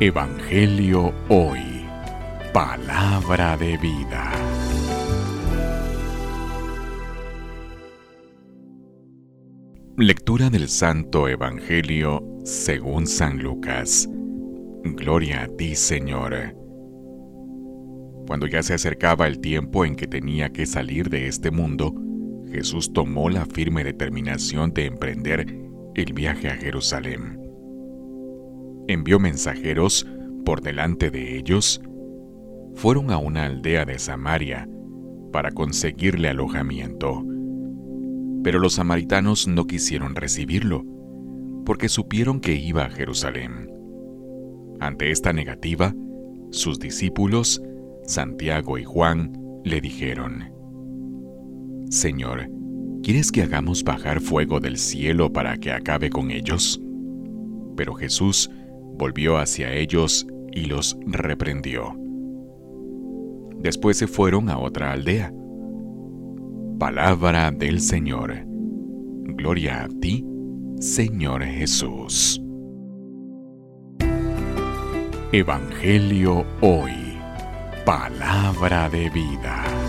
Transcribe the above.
Evangelio Hoy. Palabra de vida. Lectura del Santo Evangelio según San Lucas. Gloria a ti, Señor. Cuando ya se acercaba el tiempo en que tenía que salir de este mundo, Jesús tomó la firme determinación de emprender el viaje a Jerusalén envió mensajeros por delante de ellos, fueron a una aldea de Samaria para conseguirle alojamiento. Pero los samaritanos no quisieron recibirlo, porque supieron que iba a Jerusalén. Ante esta negativa, sus discípulos, Santiago y Juan, le dijeron, Señor, ¿quieres que hagamos bajar fuego del cielo para que acabe con ellos? Pero Jesús volvió hacia ellos y los reprendió. Después se fueron a otra aldea. Palabra del Señor. Gloria a ti, Señor Jesús. Evangelio hoy. Palabra de vida.